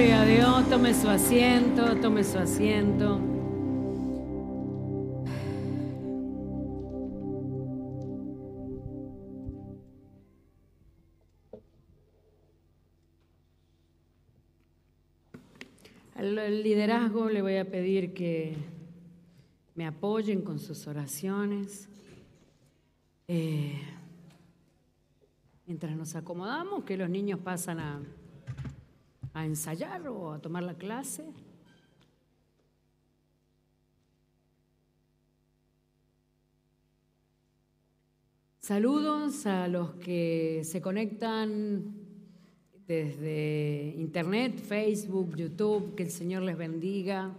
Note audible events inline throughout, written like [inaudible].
Gloria a Dios, tome su asiento, tome su asiento. Al liderazgo le voy a pedir que me apoyen con sus oraciones. Eh, mientras nos acomodamos, que los niños pasan a, a ensayar o a tomar la clase. Saludos a los que se conectan desde internet, Facebook, YouTube, que el Señor les bendiga.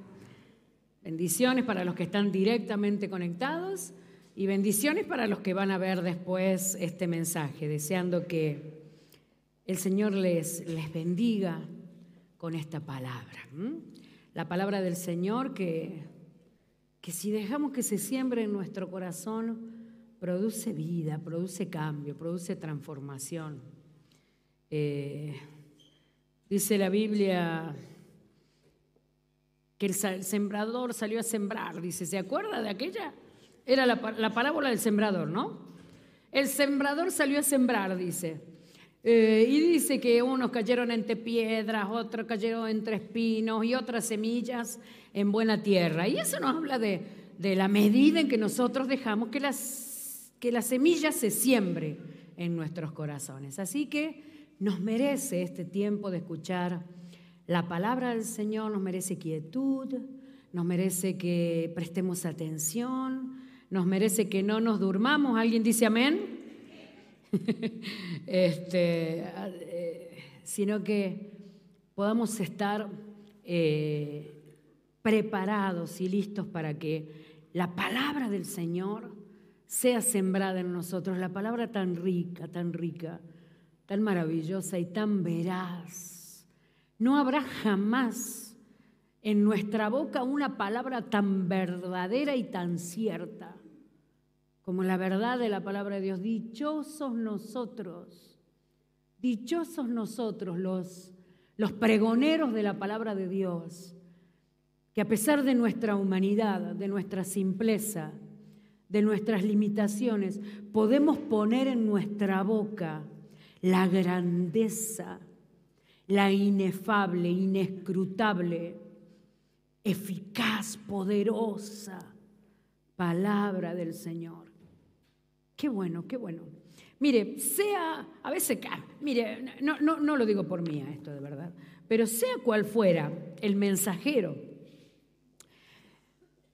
Bendiciones para los que están directamente conectados y bendiciones para los que van a ver después este mensaje, deseando que el Señor les, les bendiga con esta palabra. La palabra del Señor que, que si dejamos que se siembre en nuestro corazón, produce vida, produce cambio, produce transformación. Eh, dice la Biblia que el sembrador salió a sembrar, dice, ¿se acuerda de aquella? Era la, parábola del sembrador, ¿no? El sembrador salió a sembrar, dice. Eh, y dice que unos cayeron entre piedras, otros cayeron entre espinos y otras semillas en buena tierra. Y eso nos habla de, la medida en que nosotros dejamos que, las, que la semilla se siembre en nuestros corazones. Así que nos merece este tiempo de escuchar la palabra del Señor, nos merece quietud, nos merece que prestemos atención, nos merece que no nos durmamos. ¿Alguien dice amén? [laughs] este, eh, sino que podamos estar eh, preparados y listos para que la palabra del Señor sea sembrada en nosotros, la palabra tan rica, tan rica, tan maravillosa y tan veraz. No habrá jamás en nuestra boca una palabra tan verdadera y tan cierta como la verdad de la palabra de Dios. Dichosos nosotros, dichosos nosotros los, los pregoneros de la palabra de Dios, que a pesar de nuestra humanidad, de nuestra simpleza, de nuestras limitaciones, podemos poner en nuestra boca la grandeza, la inefable, inescrutable, eficaz, poderosa palabra del Señor. Qué bueno, qué bueno. Mire, sea, a veces, mire, no, no, no lo digo por mí esto de verdad, pero sea cual fuera el mensajero,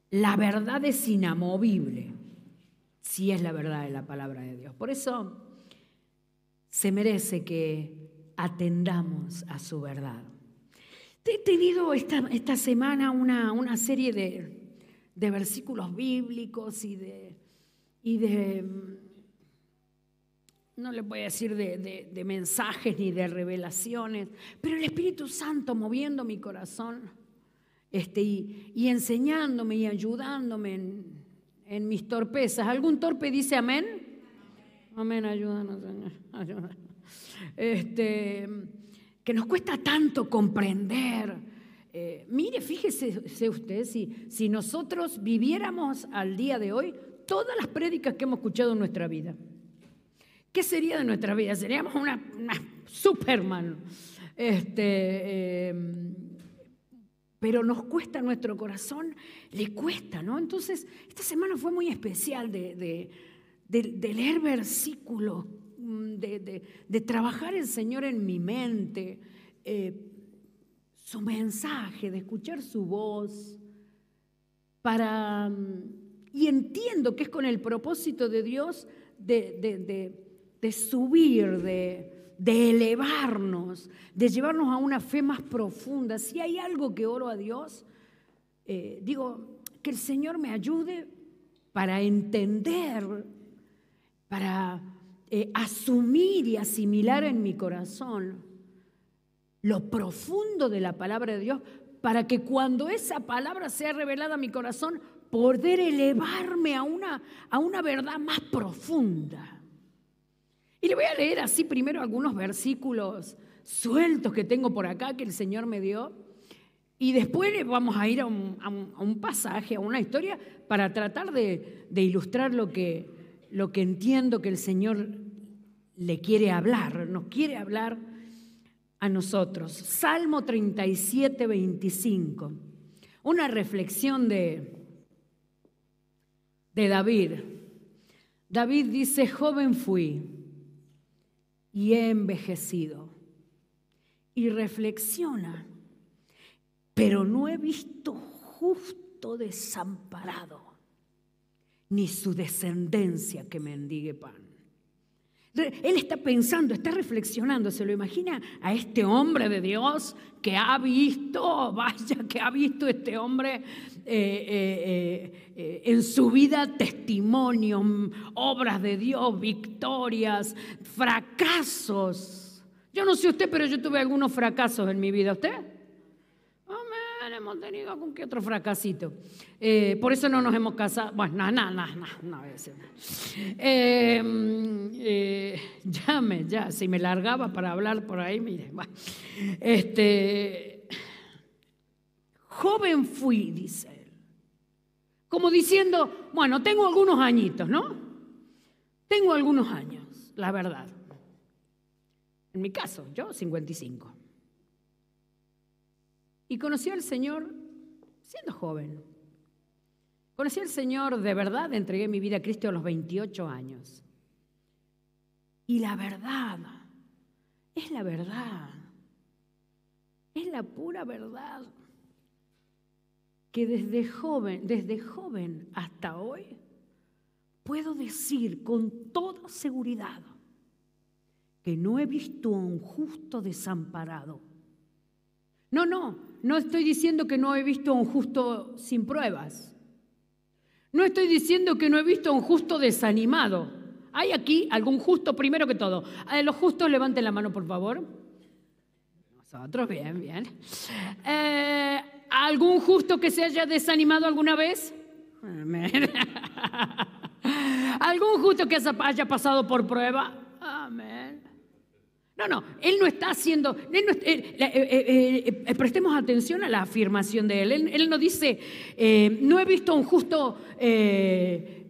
la verdad es inamovible, si es la verdad de la palabra de Dios. Por eso se merece que atendamos a su verdad. He tenido esta, esta semana una, una serie de, de versículos bíblicos y de y de, mm, no le voy a decir de, mensajes ni de revelaciones, pero el Espíritu Santo moviendo mi corazón este, y, enseñándome y ayudándome en, mis torpezas. ¿Algún torpe dice amén? Amén, ayúdanos, Señor. Ayúdanos. Este, que nos cuesta tanto comprender. Eh, mire, fíjese usted, si, si nosotros viviéramos al día de hoy, todas las prédicas que hemos escuchado en nuestra vida. ¿Qué sería de nuestra vida? Seríamos una, Superman. Este, em, pero nos cuesta nuestro corazón, le cuesta, ¿no? Entonces, esta semana fue muy especial de, leer versículos, mm, de, trabajar el Señor en mi mente, eh, su mensaje, de escuchar su voz, para mm, y entiendo que es con el propósito de Dios de, subir, de, elevarnos, de llevarnos a una fe más profunda. Si hay algo que oro a Dios, eh, digo, que el Señor me ayude para entender, para eh, asumir y asimilar en mi corazón lo profundo de la palabra de Dios, para que cuando esa palabra sea revelada a mi corazón, poder elevarme a una, a una verdad más profunda. Y le voy a leer así primero algunos versículos sueltos que tengo por acá que el Señor me dio. Y después vamos a ir a un, pasaje, a una historia, para tratar de, ilustrar lo que, lo que entiendo que el Señor le quiere hablar, nos quiere hablar a nosotros. Salmo 37, 25. Una reflexión de, de David. David dice, joven fui y he envejecido. Y reflexiona, pero no he visto justo desamparado, ni su descendencia que mendigue pan. Él está pensando, está reflexionando, se lo imagina a este hombre de Dios que ha visto, vaya que ha visto este hombre eh, eh, eh, en su vida testimonios, obras de Dios, victorias, fracasos. Yo no sé usted, pero yo tuve algunos fracasos en mi vida. ¿Usted? Hemos tenido algún que otro fracasito. Eh, por eso no nos hemos casado. Bueno, no, no, no, no, no eh, eh, llame, ya, si me largaba para hablar por ahí, mire. Este, joven fui, dice él. Como diciendo, bueno, tengo algunos añitos, ¿no? Tengo algunos años, la verdad. En mi caso, yo 55. Y conocí al Señor siendo joven. Conocí al Señor de verdad, entregué mi vida a Cristo a los 28 años. Y la verdad, es la verdad, es la pura verdad, que desde joven, desde joven hasta hoy, puedo decir con toda seguridad que no he visto a un justo desamparado no, no, no estoy diciendo que no he visto a un justo sin pruebas. No estoy diciendo que no he visto a un justo desanimado. ¿Hay aquí algún justo, primero que todo? Los justos levanten la mano, por favor. Nosotros, bien, bien. Eh, ¿Algún justo que se haya desanimado alguna vez? [laughs] ¿Algún justo que haya pasado por prueba? Amén. No, no, él no está haciendo, eh, eh, eh, prestemos atención a la afirmación de él. Él, no dice, no he visto un justo que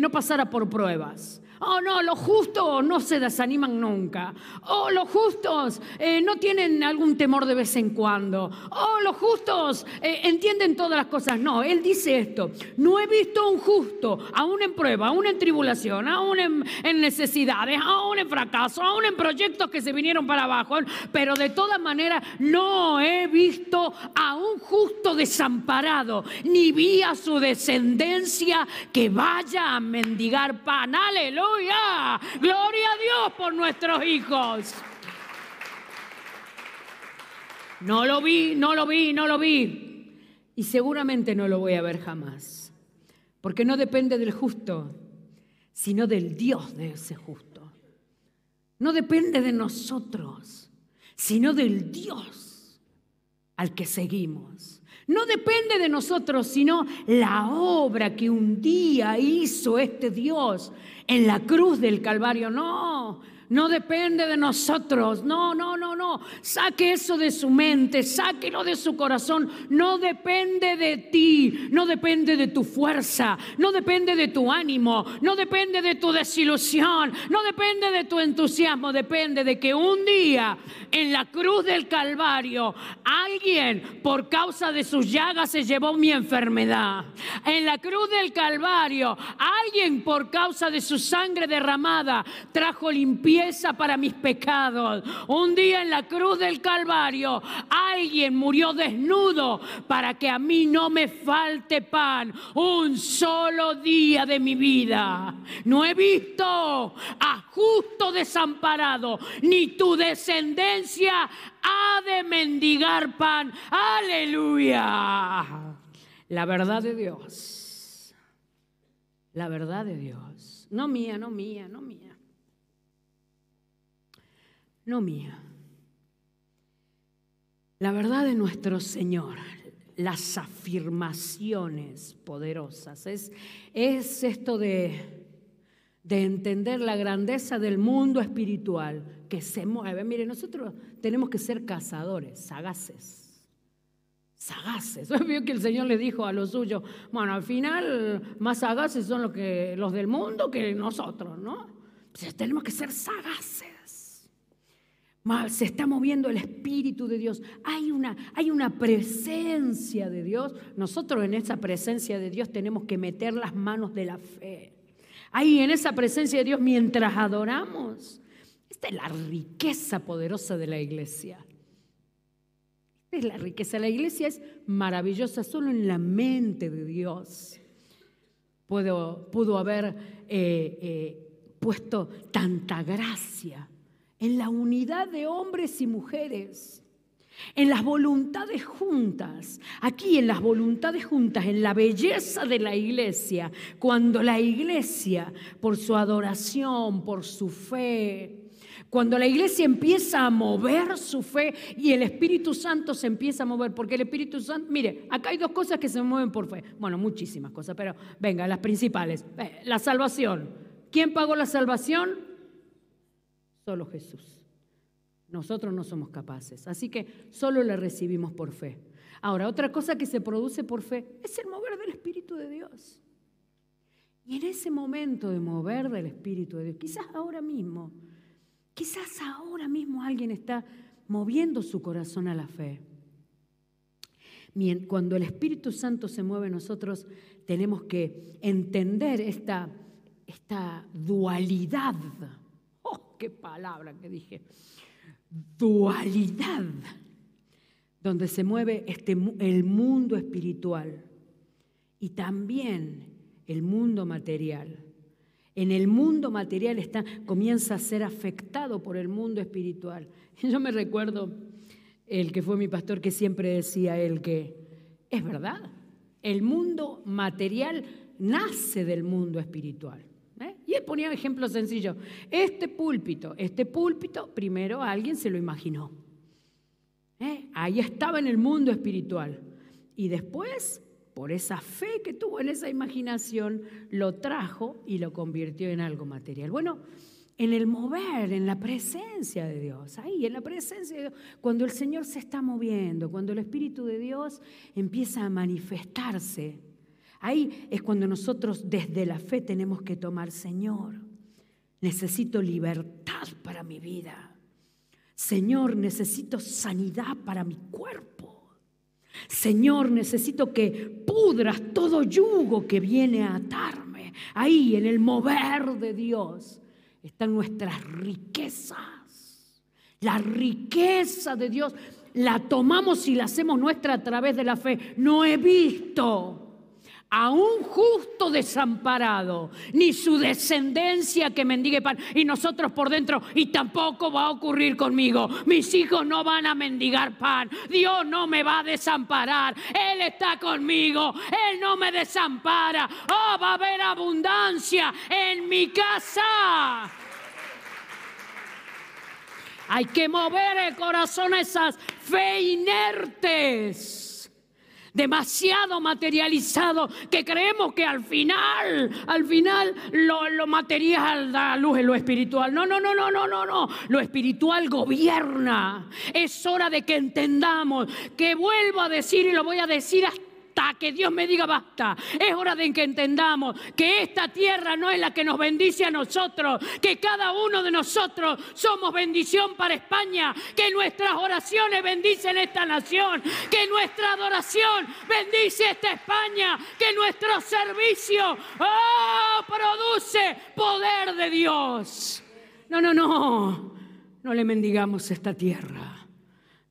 no pasara por pruebas. Oh, no, los justos no se desaniman nunca. Oh, los justos eh, no tienen algún temor de vez en cuando. Oh, los justos eh, entienden todas las cosas. No, él dice esto. No he visto a un justo, aún en prueba, aún en tribulación, aún en, en necesidades, aún en fracaso, aún en proyectos que se vinieron para abajo. Pero de todas maneras, no he visto a un justo desamparado, ni vi a su descendencia que vaya a mendigar pan. Aleluya. Aleluya. Gloria a Dios por nuestros hijos. No lo vi, no lo vi, no lo vi. Y seguramente no lo voy a ver jamás. Porque no depende del justo, sino del Dios de ese justo. No depende de nosotros, sino del Dios al que seguimos. No depende de nosotros, sino la obra que un día hizo este Dios en la cruz del Calvario. No, no depende de nosotros. No, no, no, no. Saque eso de su mente, sáquelo de su corazón. No depende de ti, no depende de tu fuerza, no depende de tu ánimo, no depende de tu desilusión, no depende de tu entusiasmo, depende de que un día en la cruz del Calvario alguien por causa de sus llagas se llevó mi enfermedad. En la cruz del Calvario alguien por causa de su sangre derramada trajo limpieza para mis pecados. Un día en la cruz del Calvario alguien murió desnudo para que a mí no me falte pan un solo día de mi vida. No he visto a justo desamparado, ni tu descendencia ha de mendigar pan. Aleluya. La verdad de Dios. La verdad de Dios. No mía, no mía, no mía no mía. La verdad de nuestro Señor, las afirmaciones poderosas, es, es esto de, de entender la grandeza del mundo espiritual que se mueve. Mire, nosotros tenemos que ser cazadores, sagaces. Sagaces. [laughs] Vio que el Señor le dijo a los suyos, bueno, al final más sagaces son los, los del mundo que nosotros, ¿no? Pues tenemos que ser sagaces se está moviendo el Espíritu de Dios. Hay una, hay una presencia de Dios. Nosotros en esa presencia de Dios tenemos que meter las manos de la fe. Ahí en esa presencia de Dios mientras adoramos. Esta es la riqueza poderosa de la iglesia. Esta es la riqueza. La iglesia es maravillosa solo en la mente de Dios. Pudo, pudo haber eh, eh, puesto tanta gracia en la unidad de hombres y mujeres, en las voluntades juntas, aquí en las voluntades juntas, en la belleza de la iglesia, cuando la iglesia, por su adoración, por su fe, cuando la iglesia empieza a mover su fe y el Espíritu Santo se empieza a mover, porque el Espíritu Santo, mire, acá hay dos cosas que se mueven por fe. Bueno, muchísimas cosas, pero venga, las principales. Eh, la salvación. ¿Quién pagó la salvación? Solo Jesús. Nosotros no somos capaces. Así que solo la recibimos por fe. Ahora, otra cosa que se produce por fe es el mover del Espíritu de Dios. Y en ese momento de mover del Espíritu de Dios, quizás ahora mismo, quizás ahora mismo alguien está moviendo su corazón a la fe. Cuando el Espíritu Santo se mueve, nosotros tenemos que entender esta, esta dualidad qué palabra que dije. Dualidad, donde se mueve este, el mundo espiritual y también el mundo material. En el mundo material está, comienza a ser afectado por el mundo espiritual. [laughs] Yo me recuerdo el que fue mi pastor que siempre decía él que es verdad, el mundo material nace del mundo espiritual. Ponía ejemplos sencillos. Este púlpito, este púlpito, primero alguien se lo imaginó. ¿Eh? Ahí estaba en el mundo espiritual. Y después, por esa fe que tuvo en esa imaginación, lo trajo y lo convirtió en algo material. Bueno, en el mover, en la presencia de Dios, ahí, en la presencia de Dios, cuando el Señor se está moviendo, cuando el Espíritu de Dios empieza a manifestarse, Ahí es cuando nosotros desde la fe tenemos que tomar, Señor, necesito libertad para mi vida. Señor, necesito sanidad para mi cuerpo. Señor, necesito que pudras todo yugo que viene a atarme. Ahí, en el mover de Dios, están nuestras riquezas. La riqueza de Dios la tomamos y la hacemos nuestra a través de la fe. No he visto a un justo desamparado, ni su descendencia que mendigue pan. Y nosotros por dentro, y tampoco va a ocurrir conmigo. Mis hijos no van a mendigar pan. Dios no me va a desamparar. Él está conmigo. Él no me desampara. Oh, va a haber abundancia en mi casa. Hay que mover el corazón a esas fe inertes demasiado materializado que creemos que al final, al final lo, material da luz en lo espiritual. No, no, no, no, no, no, no. Lo espiritual gobierna. Es hora de que entendamos que vuelvo a decir y lo voy a decir hasta que Dios me diga basta. Es hora de que entendamos que esta tierra no es la que nos bendice a nosotros, que cada uno de nosotros somos bendición para España, que nuestras oraciones bendicen esta nación, que nuestra adoración bendice esta España, que nuestro servicio oh, produce poder de Dios. No, no, no, no le mendigamos esta tierra.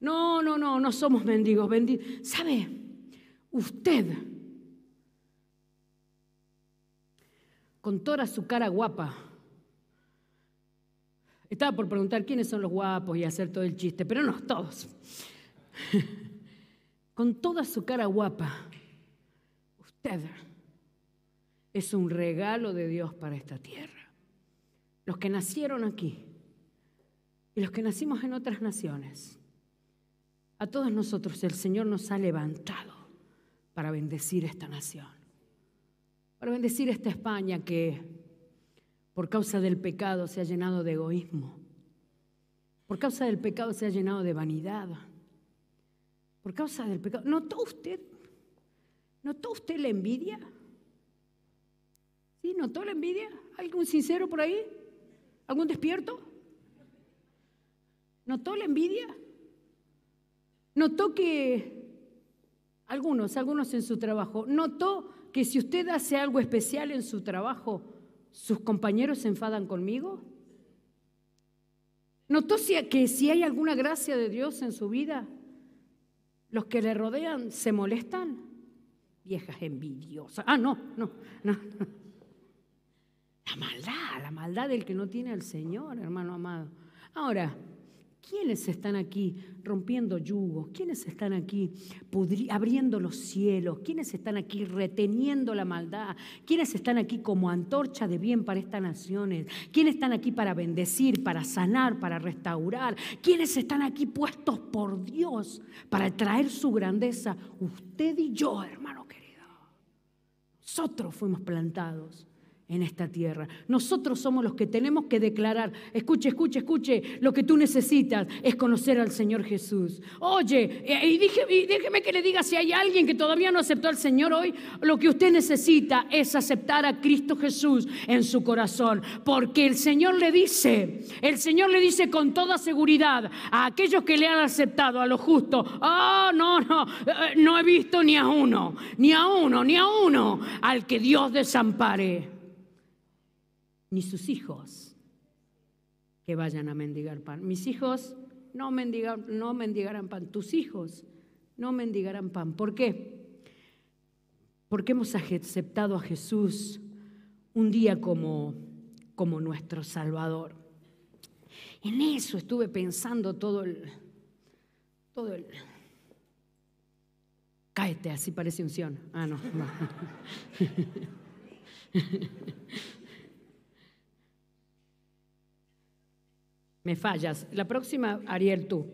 No, no, no, no somos mendigos. ¿Sabe? Usted, con toda su cara guapa, estaba por preguntar quiénes son los guapos y hacer todo el chiste, pero no, todos. [laughs] con toda su cara guapa, usted es un regalo de Dios para esta tierra. Los que nacieron aquí y los que nacimos en otras naciones, a todos nosotros el Señor nos ha levantado para bendecir esta nación, para bendecir esta España que por causa del pecado se ha llenado de egoísmo, Por causa del pecado se ha llenado de vanidad. Por causa del pecado. ¿Notó usted? ¿Notó usted la envidia? ¿Sí? ¿Notó la envidia? ¿Algún sincero por ahí? ¿Algún despierto? ¿Notó la envidia? ¿Notó que algunos, algunos en su trabajo, notó que si usted hace algo especial en su trabajo, sus compañeros se enfadan conmigo? ¿Notó que si hay alguna gracia de Dios en su vida, los que le rodean se molestan? Viejas envidiosas. Ah, no, no, no. La maldad, la maldad del que no tiene al Señor, hermano amado. Ahora, ¿Quiénes están aquí rompiendo yugos? ¿Quiénes están aquí abriendo los cielos? ¿Quiénes están aquí reteniendo la maldad? ¿Quiénes están aquí como antorcha de bien para estas naciones? ¿Quiénes están aquí para bendecir, para sanar, para restaurar? ¿Quiénes están aquí puestos por Dios para traer su grandeza? Usted y yo, hermano querido. Nosotros fuimos plantados en esta tierra. Nosotros somos los que tenemos que declarar, escuche, escuche, escuche, lo que tú necesitas es conocer al Señor Jesús. Oye, eh, y, déjeme que le diga si hay alguien que todavía no aceptó al Señor hoy, lo que usted necesita es aceptar a Cristo Jesús en su corazón, porque el Señor le dice, el Señor le dice con toda seguridad a aquellos que le han aceptado, a lo justo, oh, no, no, eh, no he visto ni a uno, ni a uno, ni a uno al que Dios desampare ni sus hijos que vayan a mendigar pan. Mis hijos no, mendigarán pan, tus hijos no mendigarán pan. ¿Por qué? Porque hemos aceptado a Jesús un día como, como nuestro Salvador. En eso estuve pensando todo el... Todo el Cáete, así parece unción. Ah, no. no. [laughs] Me fallas. La próxima, Ariel, tú.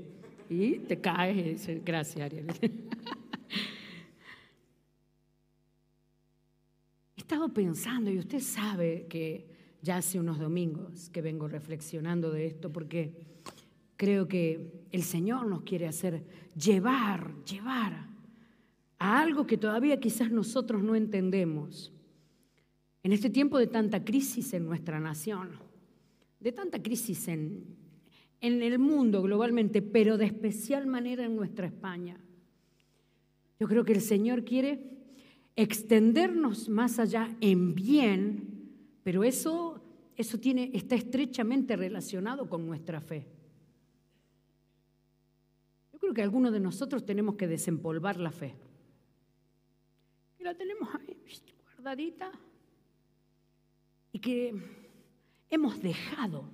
Y te caes. Gracias, Ariel. [laughs] He estado pensando, y usted sabe que ya hace unos domingos que vengo reflexionando de esto, porque creo que el Señor nos quiere hacer llevar, llevar a algo que todavía quizás nosotros no entendemos. En este tiempo de tanta crisis en nuestra nación, de tanta crisis en, en el mundo globalmente, pero de especial manera en nuestra España. Yo creo que el Señor quiere extendernos más allá en bien, pero eso, eso tiene, está estrechamente relacionado con nuestra fe. Yo creo que algunos de nosotros tenemos que desempolvar la fe. Y la tenemos ahí guardadita. Y que hemos dejado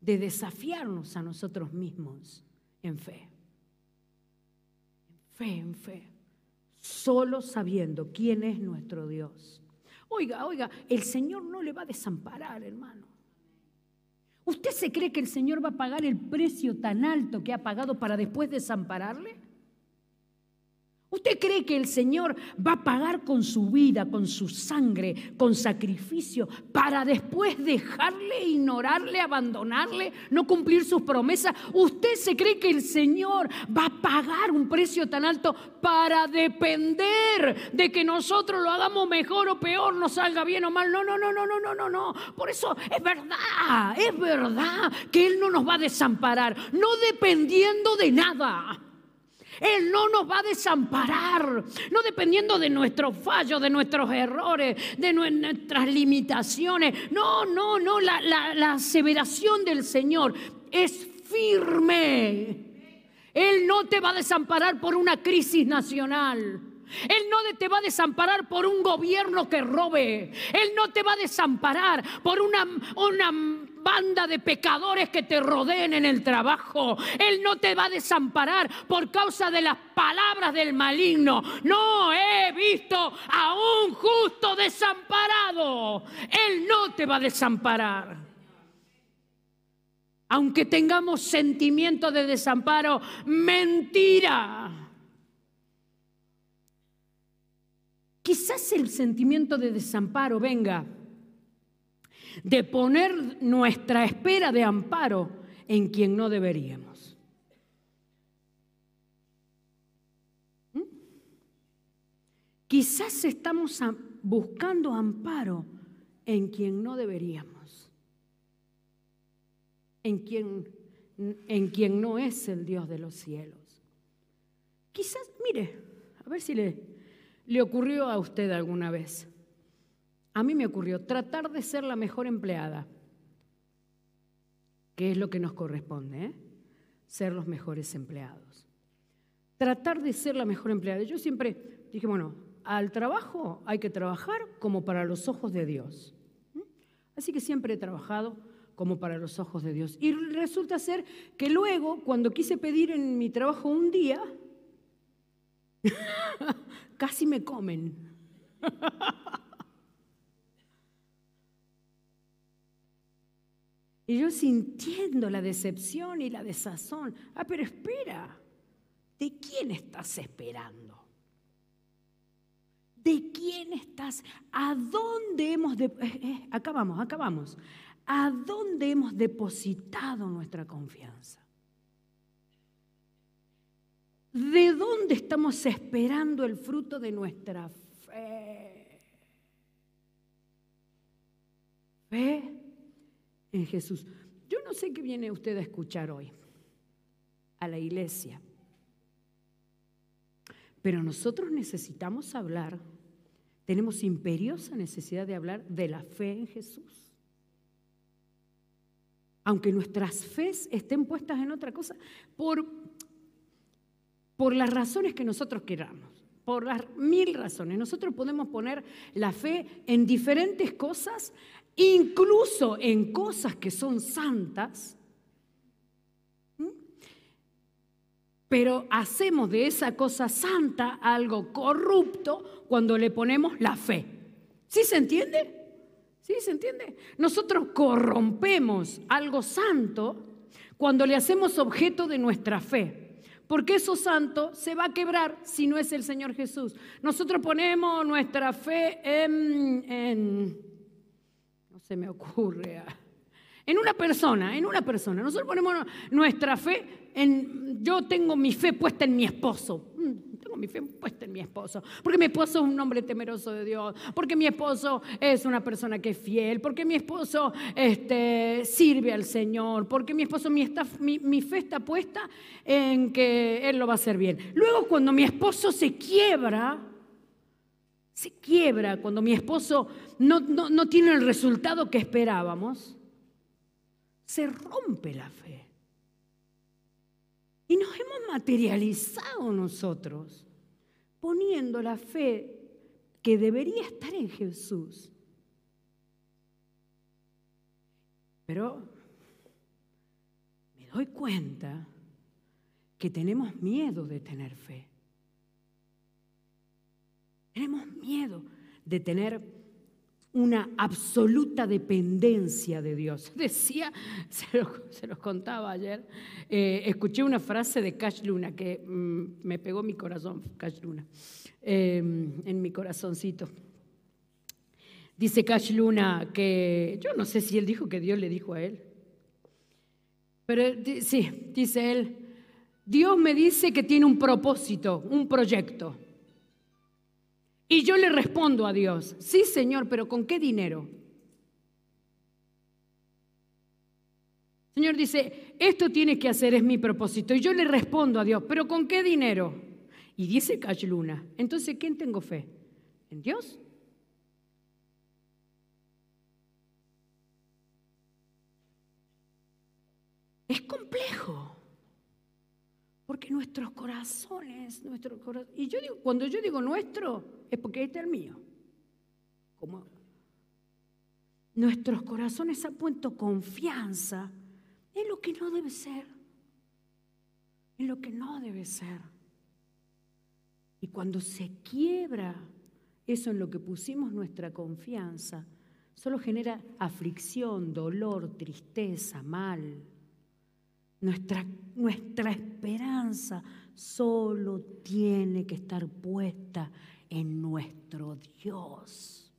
de desafiarnos a nosotros mismos en fe. En fe, en fe. Solo sabiendo quién es nuestro Dios. Oiga, oiga, el Señor no le va a desamparar, hermano. ¿Usted se cree que el Señor va a pagar el precio tan alto que ha pagado para después desampararle? ¿Usted cree que el Señor va a pagar con su vida, con su sangre, con sacrificio, para después dejarle, ignorarle, abandonarle, no cumplir sus promesas? ¿Usted se cree que el Señor va a pagar un precio tan alto para depender de que nosotros lo hagamos mejor o peor, nos salga bien o mal? No, no, no, no, no, no, no, no. Por eso es verdad, es verdad que Él no nos va a desamparar, no dependiendo de nada. Él no nos va a desamparar, no dependiendo de nuestros fallos, de nuestros errores, de nuestras limitaciones. No, no, no, la, la aseveración del Señor es firme. Él no te va a desamparar por una crisis nacional. Él no te va a desamparar por un gobierno que robe. Él no te va a desamparar por una, una banda de pecadores que te rodeen en el trabajo. Él no te va a desamparar por causa de las palabras del maligno. No he visto a un justo desamparado. Él no te va a desamparar. Aunque tengamos sentimiento de desamparo, mentira. Quizás el sentimiento de desamparo venga de poner nuestra espera de amparo en quien no deberíamos. ¿Mm? Quizás estamos buscando amparo en quien no deberíamos, en quien, en quien no es el Dios de los cielos. Quizás, mire, a ver si le, le ocurrió a usted alguna vez. A mí me ocurrió tratar de ser la mejor empleada, que es lo que nos corresponde, ¿eh? ser los mejores empleados. Tratar de ser la mejor empleada. Yo siempre dije, bueno, al trabajo hay que trabajar como para los ojos de Dios. Así que siempre he trabajado como para los ojos de Dios. Y resulta ser que luego, cuando quise pedir en mi trabajo un día, [laughs] casi me comen. [laughs] y yo sintiendo la decepción y la desazón. Ah, pero espera, ¿de quién estás esperando? ¿De quién estás? ¿A dónde hemos... De... Eh, eh. ¿A dónde hemos depositado nuestra confianza? ¿De dónde estamos esperando el fruto de nuestra fe? Fe en Jesús. Yo no sé qué viene usted a escuchar hoy a la iglesia, pero nosotros necesitamos hablar, tenemos imperiosa necesidad de hablar de la fe en Jesús. Aunque nuestras fes estén puestas en otra cosa, por por las razones que nosotros queramos, por las mil razones. Nosotros podemos poner la fe en diferentes cosas, incluso en cosas que son santas, pero hacemos de esa cosa santa algo corrupto cuando le ponemos la fe. ¿Sí se entiende? ¿Sí se entiende? Nosotros corrompemos algo santo cuando le hacemos objeto de nuestra fe porque eso santo se va a quebrar si no es el Señor Jesús. Nosotros ponemos nuestra fe en, no se me ocurre, en una persona, en una persona. Nosotros ponemos nuestra fe en, yo tengo mi fe puesta en mi esposo. Mm, tengo mi fe puesta en mi esposo, porque mi esposo es un hombre temeroso de Dios, porque mi esposo es una persona que es fiel, porque mi esposo este, sirve al Señor, porque mi esposo, mi, mi, fe está puesta en que Él lo va a hacer bien. Luego cuando mi esposo se quiebra, se quiebra, cuando mi esposo no, no, no tiene el resultado que esperábamos, se rompe la fe. Y nos hemos materializado nosotros poniendo la fe que debería estar en Jesús. Pero me doy cuenta que tenemos miedo de tener fe. Tenemos miedo de tener una absoluta dependencia de Dios. [laughs] Decía, se, los contaba ayer, eh, escuché una frase de Cash Luna que mm, me pegó mi corazón, Cash Luna, em, en mi corazoncito. Dice Cash Luna que, yo no sé si él dijo que Dios le dijo a él, pero sí, dice él, Dios me dice que tiene un propósito, un proyecto. Y yo le respondo a Dios, sí Señor, pero ¿con qué dinero? Señor dice, esto tiene que hacer, es mi propósito. Y yo le respondo a Dios, pero ¿con qué dinero? Y dice Cash Luna, entonces ¿quién tengo fe? ¿En Dios? Es complejo. Porque nuestros corazones, nuestro y yo digo, cuando yo digo nuestro, es porque este es el mío. Nuestros corazones han puesto confianza en lo que no debe ser, en lo que no debe ser. Y cuando se quiebra eso en lo que pusimos nuestra confianza, solo genera aflicción, dolor, tristeza, mal. Nuestra, nuestra esperanza solo tiene que estar puesta en nuestro Dios.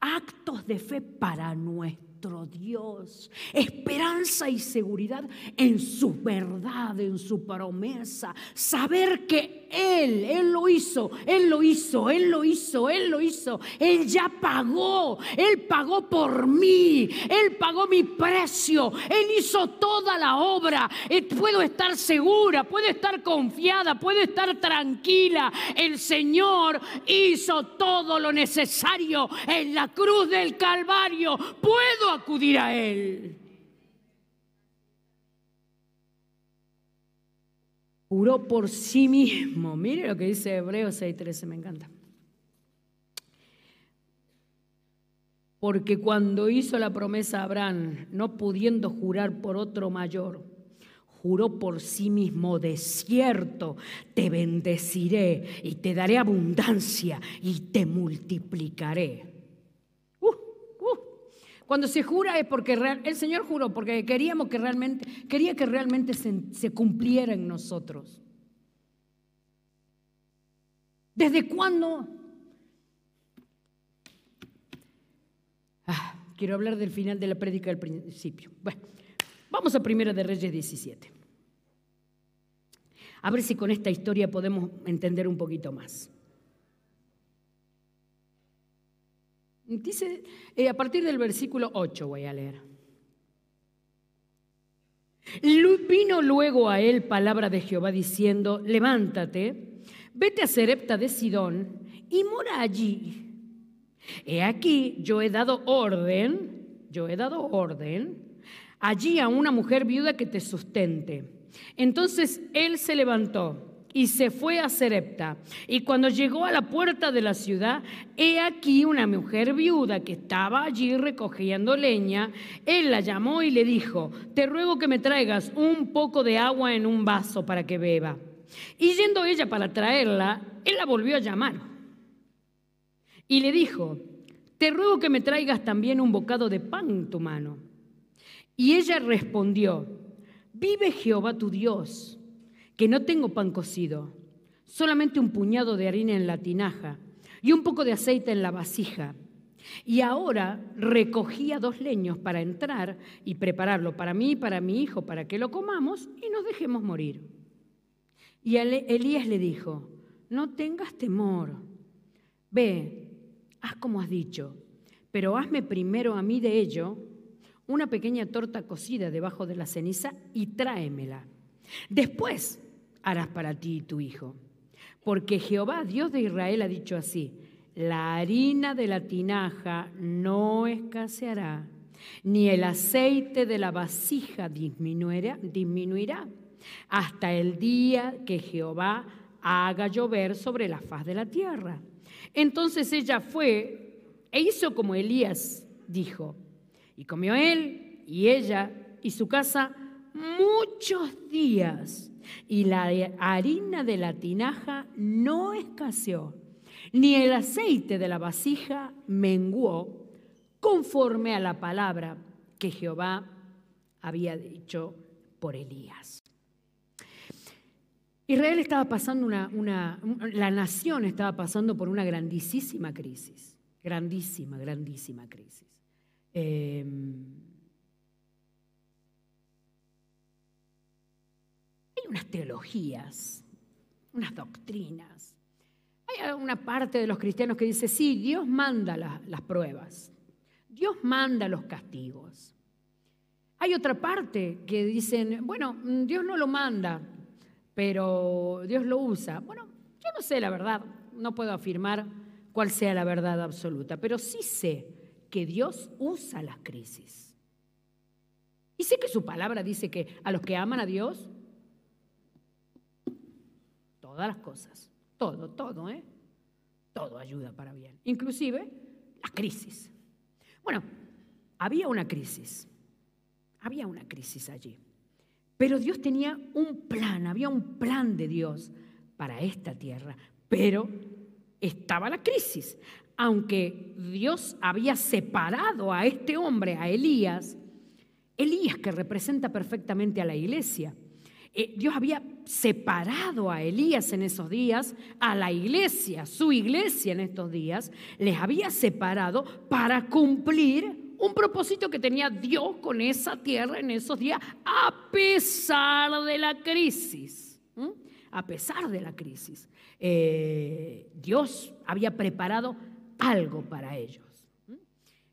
Actos de fe para nuestro Dios. Esperanza y seguridad en su verdad, en su promesa. Saber que Él, Él lo hizo, Él lo hizo, Él lo hizo, Él lo hizo. Él ya pagó, Él pagó por mí, Él pagó mi precio, Él hizo toda la obra. Eh, puedo estar segura, puedo estar confiada, puedo estar tranquila. El Señor hizo todo lo necesario en la cruz del Calvario. Puedo acudir a Él. Juró por sí mismo. Mire lo que dice Hebreos 6:13, me encanta. Porque cuando hizo la promesa a Abraham, no pudiendo jurar por otro mayor, juró por sí mismo, de cierto te bendeciré y te daré abundancia y te multiplicaré. Cuando se jura es porque el Señor juró, porque queríamos que realmente, quería que realmente se, se cumpliera en nosotros. ¿Desde cuándo? Ah, quiero hablar del final de la prédica del principio. Bueno, Vamos a Primera de Reyes 17. A ver si con esta historia podemos entender un poquito más. Dice, eh, a partir del versículo 8 voy a leer. Vino luego a él palabra de Jehová diciendo, levántate, vete a Serepta de Sidón y mora allí. He aquí, yo he dado orden, yo he dado orden allí a una mujer viuda que te sustente. Entonces él se levantó y se fue a Serepta. Y cuando llegó a la puerta de la ciudad, he aquí una mujer viuda que estaba allí recogiendo leña. Él la llamó y le dijo, te ruego que me traigas un poco de agua en un vaso para que beba. Y yendo ella para traerla, él la volvió a llamar. Y le dijo, te ruego que me traigas también un bocado de pan en tu mano. Y ella respondió, vive Jehová tu Dios, que no tengo pan cocido, solamente un puñado de harina en la tinaja y un poco de aceite en la vasija. Y ahora recogía dos leños para entrar y prepararlo para mí y para mi hijo, para que lo comamos y nos dejemos morir. Y Elías le dijo, no tengas temor, ve, haz como has dicho, pero hazme primero a mí de ello una pequeña torta cocida debajo de la ceniza y tráemela. Después harás para ti y tu hijo. Porque Jehová, Dios de Israel, ha dicho así, la harina de la tinaja no escaseará, ni el aceite de la vasija disminuirá, hasta el día que Jehová haga llover sobre la faz de la tierra. Entonces ella fue e hizo como Elías dijo. Y comió él y ella y su casa muchos días. Y la harina de la tinaja no escaseó, ni el aceite de la vasija menguó, conforme a la palabra que Jehová había dicho por Elías. Israel estaba pasando una, una, la nación estaba pasando por una grandísima crisis, grandísima, grandísima crisis. Em, hay unas teologías, unas doctrinas. Hay una parte de los cristianos que dice, sí, Dios manda las pruebas, Dios manda los castigos. Hay otra parte que dicen, bueno, Dios no lo manda, pero Dios lo usa. Bueno, yo no sé la verdad, no puedo afirmar cuál sea la verdad absoluta, pero sí sé que Dios usa las crisis. Y sé que su palabra dice que a los que aman a Dios, todas las cosas, todo, todo, ¿eh? Todo ayuda para bien, inclusive la crisis. Bueno, había una crisis, había una crisis allí, pero Dios tenía un plan, había un plan de Dios para esta tierra, pero estaba la crisis. Aunque Dios había separado a este hombre, a Elías, Elías que representa perfectamente a la iglesia, eh, Dios había separado a Elías en esos días, a la iglesia, su iglesia en estos días, les había separado para cumplir Un propósito que tenía Dios con esa tierra en esos días, a pesar de la crisis. A pesar de la crisis. Eh, Dios había preparado algo para ellos.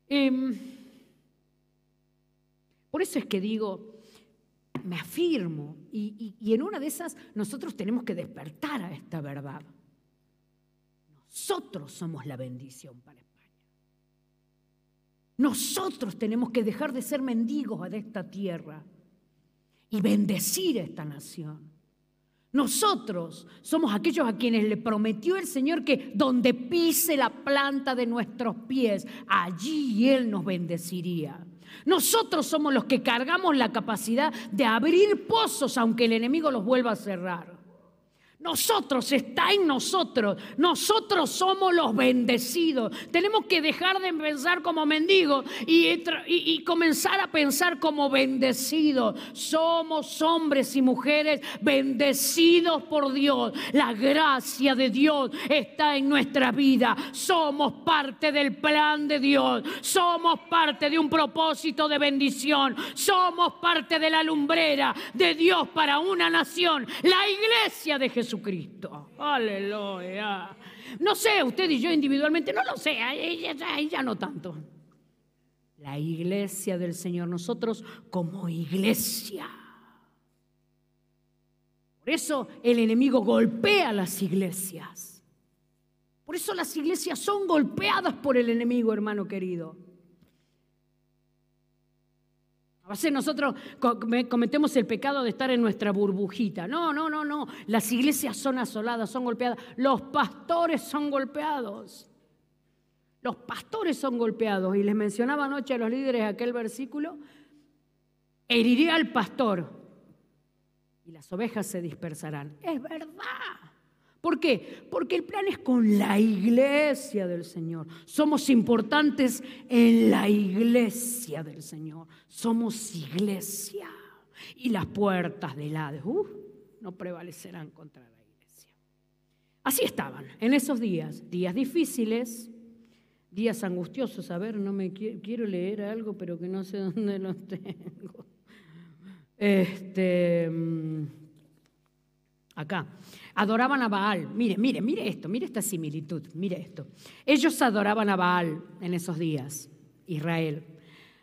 Em, por eso es que digo, me afirmo, y, en una de esas nosotros tenemos que despertar a esta verdad. Nosotros somos la bendición para España. Nosotros tenemos que dejar de ser mendigos de esta tierra y bendecir a esta nación. Nosotros somos aquellos a quienes le prometió el Señor que donde pise la planta de nuestros pies, allí Él nos bendeciría. Nosotros somos los que cargamos la capacidad de abrir pozos aunque el enemigo los vuelva a cerrar. Nosotros, está en nosotros. Nosotros somos los bendecidos. Tenemos que dejar de pensar como mendigos y, comenzar a pensar como bendecidos. Somos hombres y mujeres bendecidos por Dios. La gracia de Dios está en nuestra vida. Somos parte del plan de Dios. Somos parte de un propósito de bendición. Somos parte de la lumbrera de Dios para una nación. La iglesia de Jesús. Jesucristo. Aleluya. No sé, usted y yo individualmente, no lo sé, ahí ya no tanto. La iglesia del Señor, nosotros como iglesia. Por eso el enemigo golpea las iglesias. Por eso las iglesias son golpeadas por el enemigo, hermano querido. A nosotros cometemos el pecado de estar en nuestra burbujita. No, no, no, no. Las iglesias son asoladas, son golpeadas. Los pastores son golpeados. Los pastores son golpeados. Y les mencionaba anoche a los líderes aquel versículo. Heriré al pastor y las ovejas se dispersarán. Es verdad. ¿Por qué? Porque el plan es con la iglesia del Señor. Somos importantes en la iglesia del Señor. Somos iglesia. Y las puertas del Hades uh, no prevalecerán contra la iglesia. Así estaban en esos días, días difíciles, días angustiosos. A ver, no me quiero, leer algo, pero que no sé [laughs] dónde lo tengo. Este, mm, acá adoraban a Baal. Mire, mire, mire esto, mire esta similitud, mire esto. Ellos adoraban a Baal en esos días, Israel.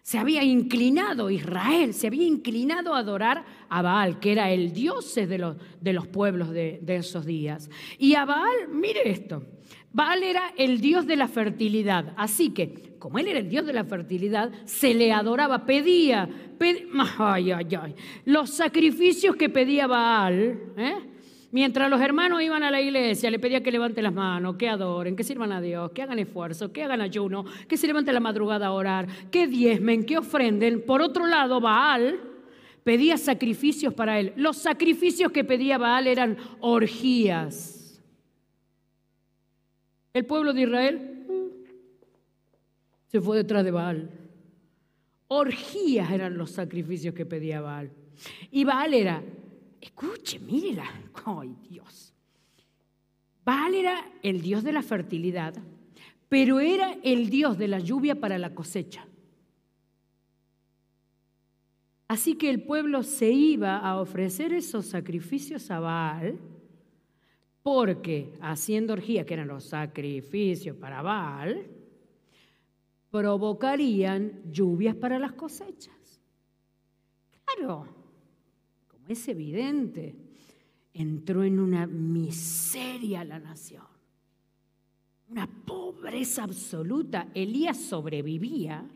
Se había inclinado Israel, se había inclinado a adorar a Baal, que era el dios de los, de los pueblos de, esos días. Y a Baal, mire esto, Baal era el dios de la fertilidad. Así que, como él era el dios de la fertilidad, se le adoraba, pedía, [laughs] ay, ay, ay, los sacrificios que pedía Baal, ¿eh? Mientras los hermanos iban a la iglesia, le pedía que levanten las manos, que adoren, que sirvan a Dios, que hagan esfuerzo, que hagan ayuno, que se levanten la madrugada a orar, que diezmen, que ofrenden. Por otro lado, Baal pedía sacrificios para él. Los sacrificios que pedía Baal eran orgías. El pueblo de Israel mm, se fue detrás de Baal. Orgías eran los sacrificios que pedía Baal. Y Baal era Escuche, mírela. [laughs] ¡Ay, Dios! Baal era el dios de la fertilidad, pero era el dios de la lluvia para la cosecha. Así que el pueblo se iba a ofrecer esos sacrificios a Baal, porque haciendo orgía, que eran los sacrificios para Baal, provocarían lluvias para las cosechas. Claro, es evidente, entró en una miseria la nación, una pobreza absoluta. Elías sobrevivía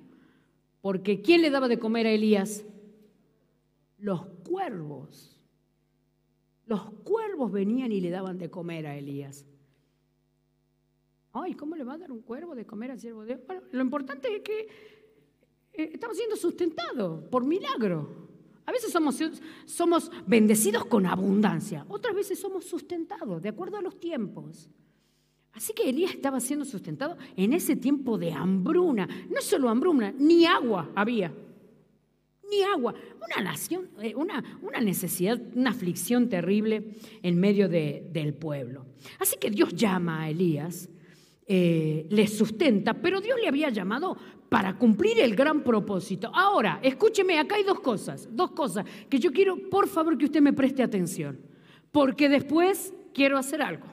porque ¿quién le daba de comer a Elías? Los cuervos. Los cuervos venían y le daban de comer a Elías. Ay, ¿cómo le va a dar un cuervo de comer al siervo de Dios? Bueno, lo importante es que eh, estamos siendo sustentados por milagro. A veces somos, somos bendecidos con abundancia, otras veces somos sustentados de acuerdo a los tiempos. Así que Elías estaba siendo sustentado en ese tiempo de hambruna. No solo hambruna, ni agua había. Ni agua. Una nación, eh, una, una necesidad, una aflicción terrible en medio del pueblo. Así que Dios llama a Elías eh, le sustenta, pero Dios le había llamado para cumplir el gran propósito. Ahora, escúcheme, acá hay dos cosas, dos cosas que yo quiero, por favor, que usted me preste atención, porque después quiero hacer algo.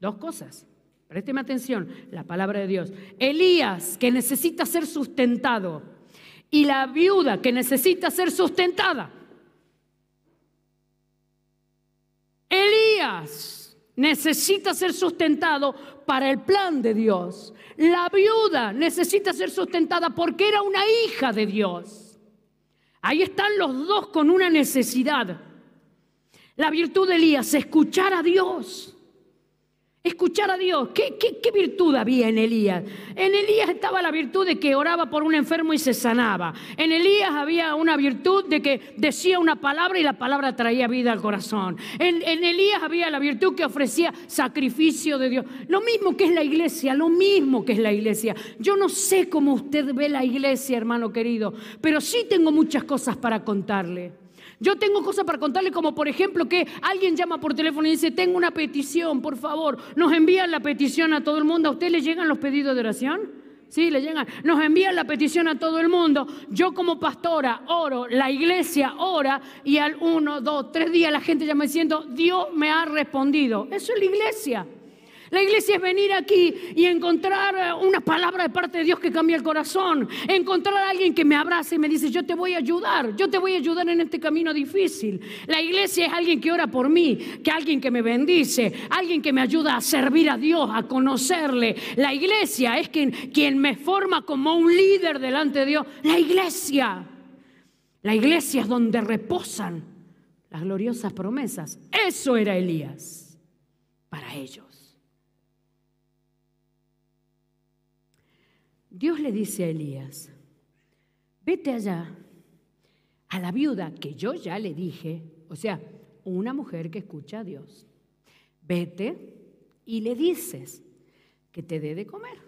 Dos cosas. Présteme atención, la palabra de Dios. Elías, que necesita ser sustentado, y la viuda, que necesita ser sustentada. Elías necesita ser sustentado para el plan de Dios. La viuda necesita ser sustentada porque era una hija de Dios. Ahí están los dos con una necesidad. La virtud de Elías, escuchar a Dios. Escuchar a Dios. ¿Qué, virtud había en Elías? En Elías estaba la virtud de que oraba por un enfermo y se sanaba. En Elías había una virtud de que decía una palabra y la palabra traía vida al corazón. En, en Elías había la virtud que ofrecía sacrificio de Dios. Lo mismo que es la iglesia, lo mismo que es la iglesia. Yo no sé cómo usted ve la iglesia, hermano querido, pero sí tengo muchas cosas para contarle. Yo tengo cosas para contarle, como por ejemplo que alguien llama por teléfono y dice, tengo una petición, por favor, nos envían la petición a todo el mundo. ¿A usted le llegan los pedidos de oración? Sí, le llegan. Nos envían la petición a todo el mundo. Yo como pastora oro, la iglesia ora y al uno, dos, tres días la gente llama diciendo, Dios me ha respondido. Eso es la iglesia. La iglesia es venir aquí y encontrar eh, una palabra de parte de Dios que cambia el corazón. Encontrar a alguien que me abrace y me dice, yo te voy a ayudar, yo te voy a ayudar en este camino difícil. La iglesia es alguien que ora por mí, que alguien que me bendice, alguien que me ayuda a servir a Dios, a conocerle. La iglesia es quien, quien me forma como un líder delante de Dios. La iglesia. La iglesia es donde reposan las gloriosas promesas. Eso era Elías para ellos. Dios le dice a Elías, vete allá a la viuda que yo ya le dije, o sea, una mujer que escucha a Dios, vete y le dices que te dé de comer.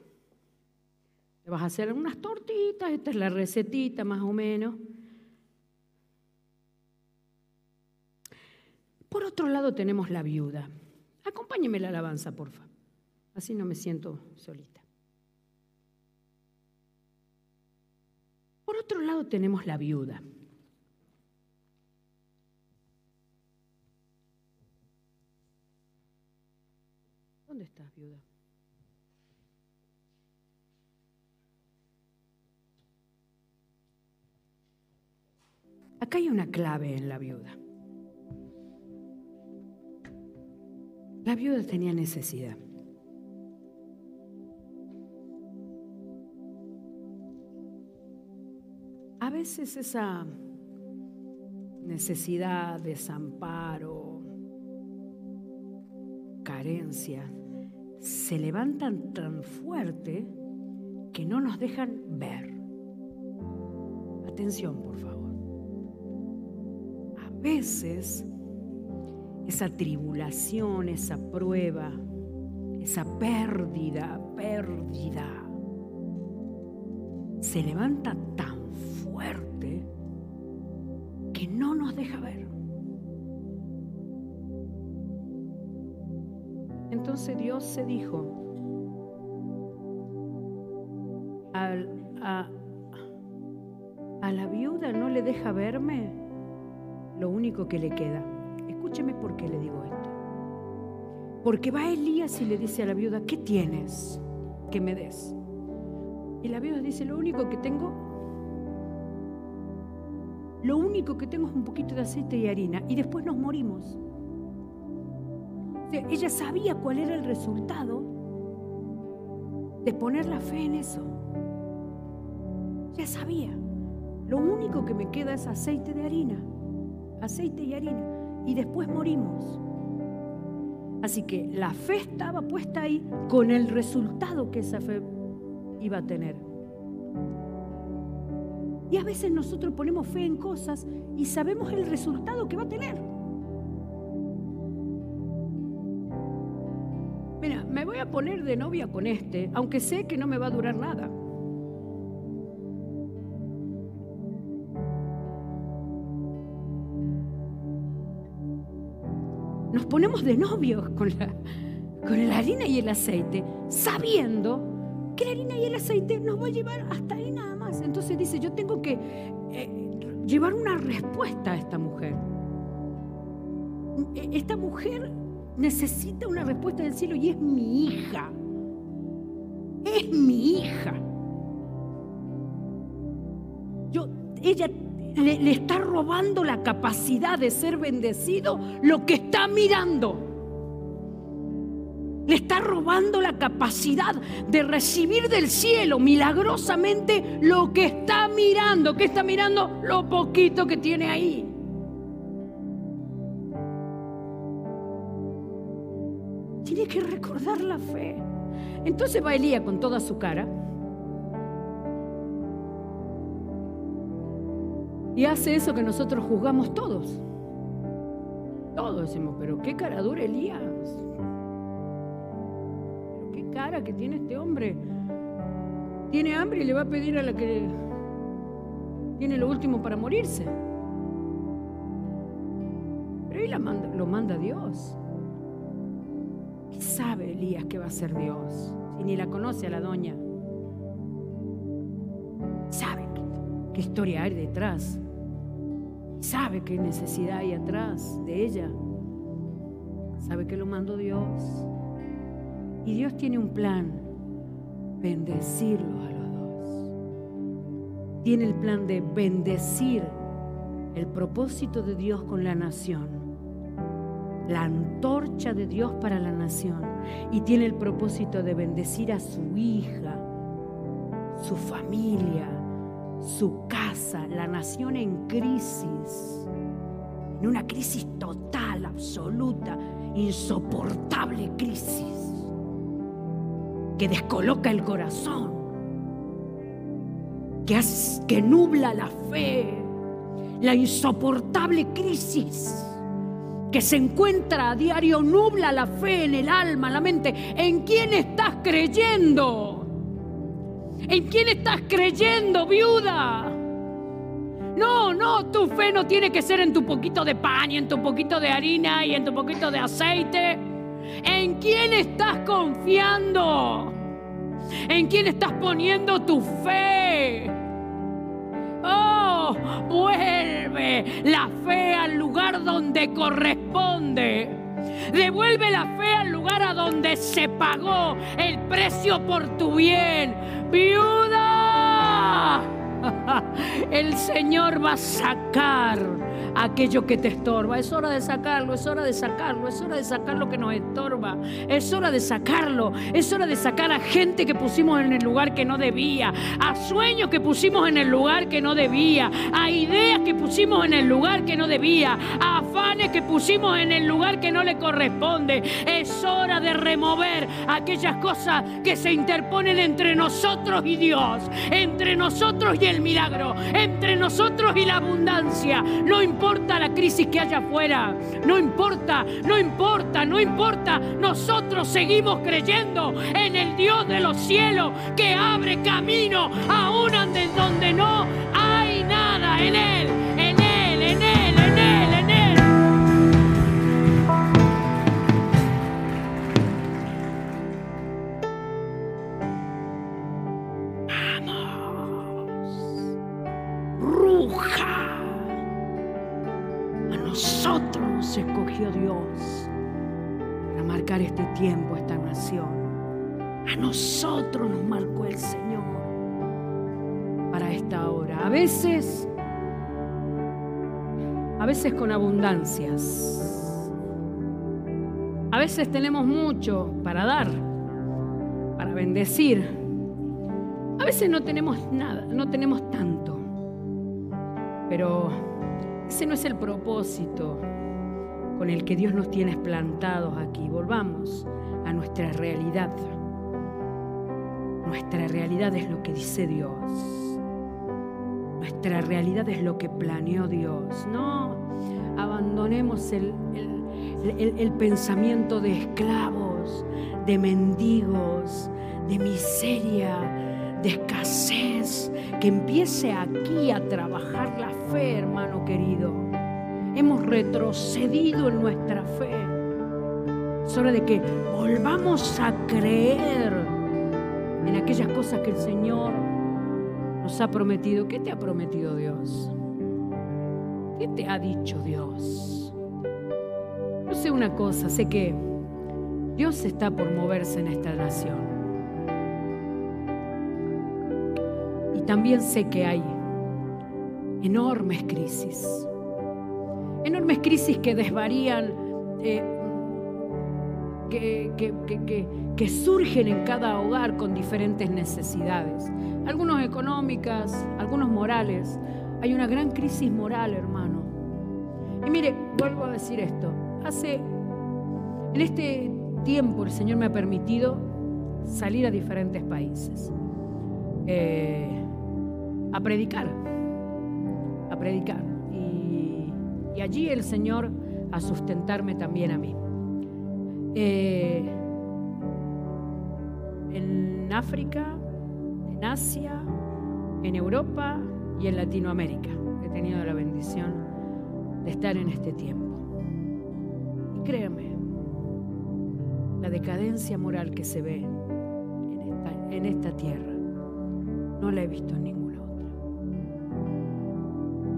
Te vas a hacer unas tortitas, esta es la recetita más o menos. Por otro lado tenemos la viuda. Acompáñeme la alabanza, porfa. Así no me siento solita. Por otro lado tenemos la viuda. ¿Dónde estás, viuda? Acá hay una clave en la viuda. La viuda tenía necesidad. Veces esa necesidad, desamparo, carencia, se levantan tan fuerte que no nos dejan ver. Atención, por favor. A veces esa tribulación, esa prueba, esa pérdida, pérdida, se levanta tan se dijo, a, a la viuda no le deja verme lo único que le queda. Escúcheme por qué le digo esto. Porque va Elías y le dice a la viuda, ¿qué tienes que me des? Y la viuda dice, lo único que tengo lo único que tengo es un poquito de aceite y harina y después nos morimos. Ella sabía cuál era el resultado de poner la fe en eso. Ya sabía. Lo único que me queda es aceite de harina. Aceite y harina. Y después morimos. Así que la fe estaba puesta ahí con el resultado que esa fe iba a tener. Y a veces nosotros ponemos fe en cosas y sabemos el resultado que va a tener. Voy a poner de novia con este, aunque sé que no me va a durar nada. Nos ponemos de novios con la, con la harina y el aceite, sabiendo que la harina y el aceite nos va a llevar hasta ahí nada más. Entonces dice, yo tengo que eh, llevar una respuesta a esta mujer. E, esta mujer necesita una respuesta del cielo y es mi hija. Es mi hija. Yo, ella le, le está robando la capacidad de ser bendecido lo que está mirando. Le está robando la capacidad de recibir del cielo milagrosamente lo que está mirando. ¿Qué está mirando? Lo poquito que tiene ahí. Fe. Entonces va Elías con toda su cara y hace eso que nosotros juzgamos todos. Todos decimos, pero qué cara dura Elías cara que tiene este hombre. Tiene hambre y le va a pedir a la que tiene lo último para morirse. Pero ahí la manda, lo manda Dios. ¿Qué sabe Elías que va a ser Dios? Si ni la conoce a la doña. Sabe qué historia hay detrás. Sabe qué necesidad hay atrás de ella. Sabe que lo mandó Dios. Y Dios tiene un plan, bendecirlos a los dos. Tiene el plan de bendecir el propósito de Dios con la nación, la antorcha de Dios para la nación. Y tiene el propósito de bendecir a su hija, su familia, su casa, la nación en crisis, en una crisis total, absoluta, insoportable crisis que descoloca el corazón, que, que nubla la fe, la insoportable crisis que se encuentra a diario nubla la fe en el alma, la mente. ¿En quién estás creyendo? ¿En quién estás creyendo, viuda? No, no, tu fe no tiene que ser en tu poquito de pan y en tu poquito de harina y en tu poquito de aceite. ¿En quién estás confiando? ¿En quién estás poniendo tu fe? Oh, vuelve la fe al lugar donde corresponde. Devuelve la fe al lugar a donde se pagó el precio por tu bien. Viuda, [laughs] el Señor va a sacar aquello que te estorba. Es hora de sacarlo, es hora de sacarlo, es hora de sacar lo que nos estorba. Es hora de sacarlo, es hora de sacar a gente que pusimos en el lugar que no debía, a sueños que pusimos en el lugar que no debía, a ideas que pusimos en el lugar que no debía, a afanes que pusimos en el lugar que no le corresponde. Es hora de remover aquellas cosas que se interponen entre nosotros y Dios, entre nosotros y el milagro, entre nosotros y la abundancia. No importa importa la crisis que haya afuera, no importa, no importa, no importa. Nosotros seguimos creyendo en el Dios de los cielos que abre camino aún donde no hay nada en Él, en Él, este tiempo, esta nación. A nosotros nos marcó el Señor para esta hora. A veces, a veces con abundancias. A veces tenemos mucho para dar, para bendecir. A veces no tenemos nada, no tenemos tanto. Pero ese no es el propósito con el que Dios nos tiene plantados aquí. Volvamos a nuestra realidad. Nuestra realidad es lo que dice Dios. Nuestra realidad es lo que planeó Dios. No abandonemos el, el pensamiento de esclavos, de mendigos, de miseria, de escasez, que empiece aquí a trabajar la fe, hermano querido. Hemos retrocedido en nuestra fe. Es de que volvamos a creer en aquellas cosas que el Señor nos ha prometido. ¿Qué te ha prometido Dios? ¿Qué te ha dicho Dios? Yo sé una cosa, sé que Dios está por moverse en esta nación. Y también sé que hay enormes crisis. Enormes crisis que desvarían, eh, que, surgen en cada hogar con diferentes necesidades. Algunos económicas, algunos morales. Hay una gran crisis moral, hermano. Y mire, vuelvo a decir esto. Hace, en este tiempo el Señor me ha permitido salir a diferentes países, eh, a predicar, a predicar. Y, allí el Señor a sustentarme también a mí. Eh, en África, en Asia, en Europa y en Latinoamérica. He tenido la bendición de estar en este tiempo. Y créeme, la decadencia moral que se ve en esta, tierra, no la he visto en otra.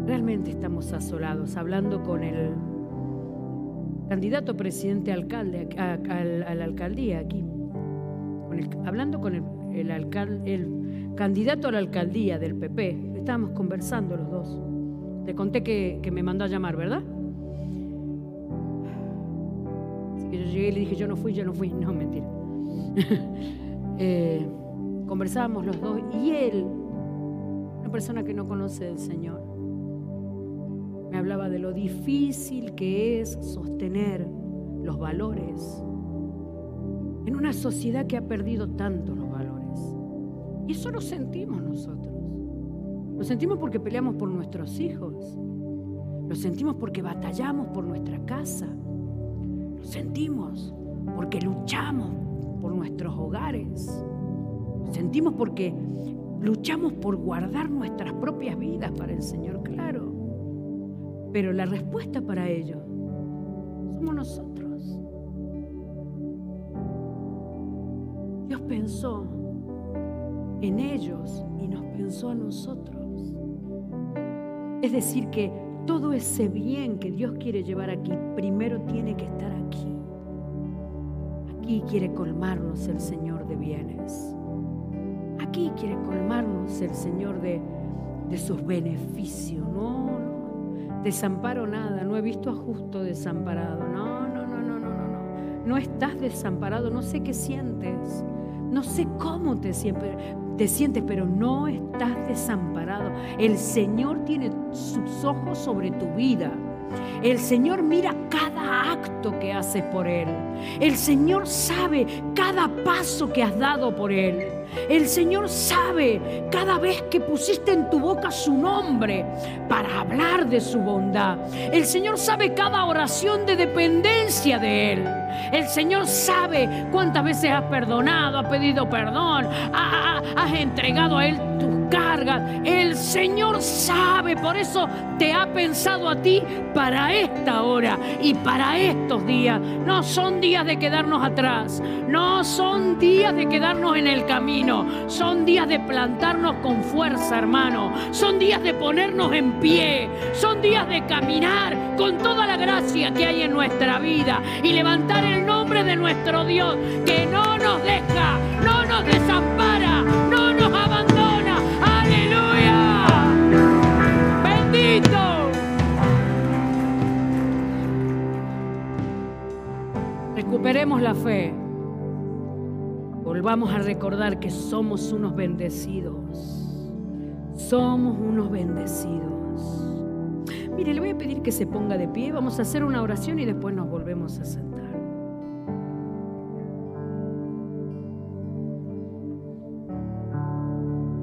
Realmente estamos asolados, hablando con el candidato presidente alcalde a, la alcaldía aquí, hablando con el, alcalde, el candidato a la alcaldía del PP, estábamos conversando los dos. Le conté que, que me mandó a llamar, ¿verdad? yo llegué y le dije, yo no fui, yo no fui. No, mentira. [laughs] eh, conversábamos los dos y él, una persona que no conoce al Señor, hablaba de lo difícil que es sostener los valores en una sociedad que ha perdido tanto los valores. Y eso lo sentimos nosotros. Lo sentimos porque peleamos por nuestros hijos. Lo sentimos porque batallamos por nuestra casa sentimos porque luchamos por nuestros hogares. sentimos porque luchamos por guardar nuestras propias vidas para el Señor, claro. Pero la respuesta para ello somos nosotros. Dios pensó en ellos y nos pensó a nosotros. Es decir, que todo ese bien que Dios quiere llevar aquí, primero tiene que estar aquí. Aquí quiere colmarnos el Señor de bienes. Aquí quiere colmarnos el Señor de, sus beneficios. No, desamparo nada. No he visto a justo desamparado. No, no, no, no, no, no, no. No estás desamparado. No sé qué sientes. No sé cómo te sientes, te sientes, pero no estás desamparado. El Señor tiene sus ojos sobre tu vida. El Señor mira cada acto que haces por Él. El Señor sabe cada paso que has dado por Él. El Señor sabe cada vez que pusiste en tu boca su nombre para hablar de su bondad. El Señor sabe cada oración de dependencia de Él. El Señor sabe cuántas veces has perdonado, has pedido perdón, has entregado a Él tus cargas. El Señor sabe, por eso te ha pensado a ti para esta hora y para estos días. No son días de quedarnos atrás, no son días de quedarnos en el camino, son días de plantarnos con fuerza, hermano. Son días de ponernos en pie, son días de caminar con toda la gracia que hay en nuestra vida y levantar el nombre de nuestro Dios, que no nos deja, no nos desampara, no nos abandona. Aleluya. Bendito. Recuperemos la fe. Volvamos a recordar que somos unos bendecidos. Somos unos bendecidos. Mire, le voy a pedir que se ponga de pie, vamos a hacer una oración y después nos volvemos a sentar.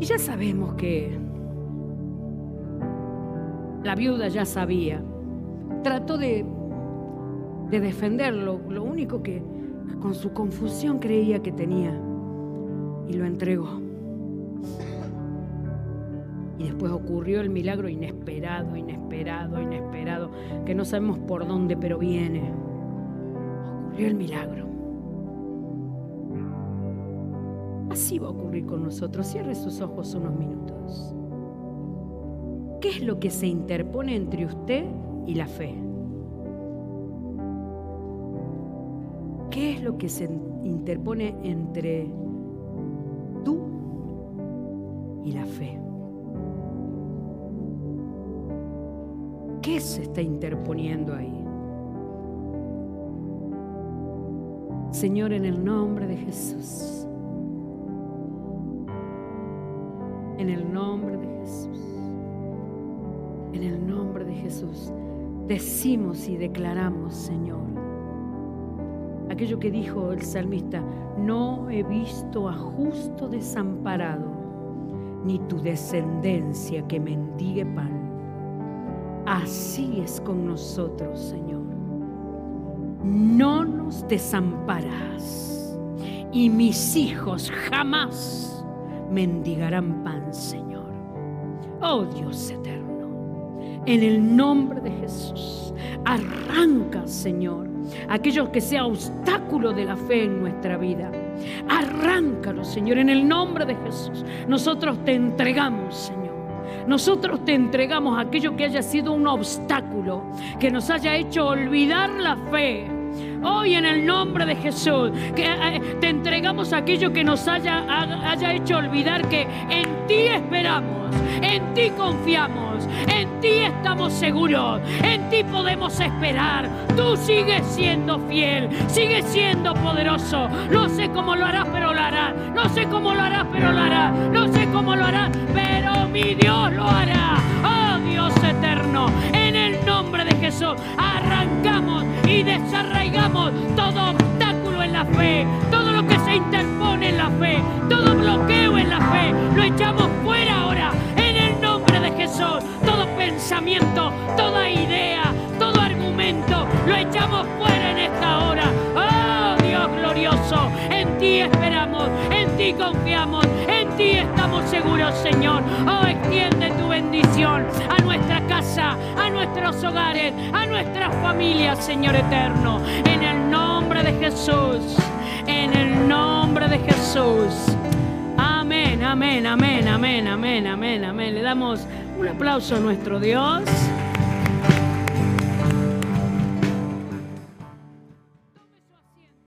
Y ya sabemos que la viuda ya sabía, trató de, de defenderlo, lo único que con su confusión creía que tenía, y lo entregó. Y después ocurrió el milagro inesperado, inesperado, inesperado, que no sabemos por dónde, pero viene. ocurrió el milagro. Así va a ocurrir con nosotros. Cierre sus ojos unos minutos. ¿Qué es lo que se interpone entre usted y la fe? ¿Qué es lo que se interpone entre tú y la fe? ¿Qué se está interponiendo ahí? Señor, en el nombre de Jesús. En el nombre de Jesús. En el nombre de Jesús. Decimos y declaramos, Señor, aquello que dijo el salmista, no he visto a justo desamparado, ni tu descendencia que mendigue pan. Así es con nosotros, Señor. No nos desamparás y mis hijos jamás mendigarán pan, Señor. Oh Dios eterno, en el nombre de Jesús, arranca, Señor, aquello que sea obstáculo de la fe en nuestra vida. Arráncalo, Señor, en el nombre de Jesús. Nosotros te entregamos, Señor nosotros te entregamos aquello que haya sido un obstáculo, que nos haya hecho olvidar la fe. Hoy en el nombre de Jesús, que eh, te entregamos aquello que nos haya, haya hecho olvidar que en ti esperamos, en ti confiamos, en ti estamos seguros, en ti podemos esperar. Tú sigues siendo fiel, sigues siendo poderoso. No sé cómo lo harás, pero lo harás. No sé cómo lo harás, pero lo harás. No sé cómo lo harás, pero mi Dios lo hará. Oh Dios eterno, Jesús arrancamos y desarraigamos todo obstáculo en la fe, todo lo que se interpone en la fe, todo bloqueo en la fe, lo echamos fuera ahora en el nombre de Jesús. Todo pensamiento, toda idea, todo argumento, lo echamos fuera en esta hora. Glorioso, en ti esperamos, en ti confiamos, en ti estamos seguros, Señor. Oh, extiende tu bendición a nuestra casa, a nuestros hogares, a nuestras familias, Señor eterno. En el nombre de Jesús, en el nombre de Jesús. Amén, amén, amén, amén, amén, amén, amén. Le damos un aplauso a nuestro Dios.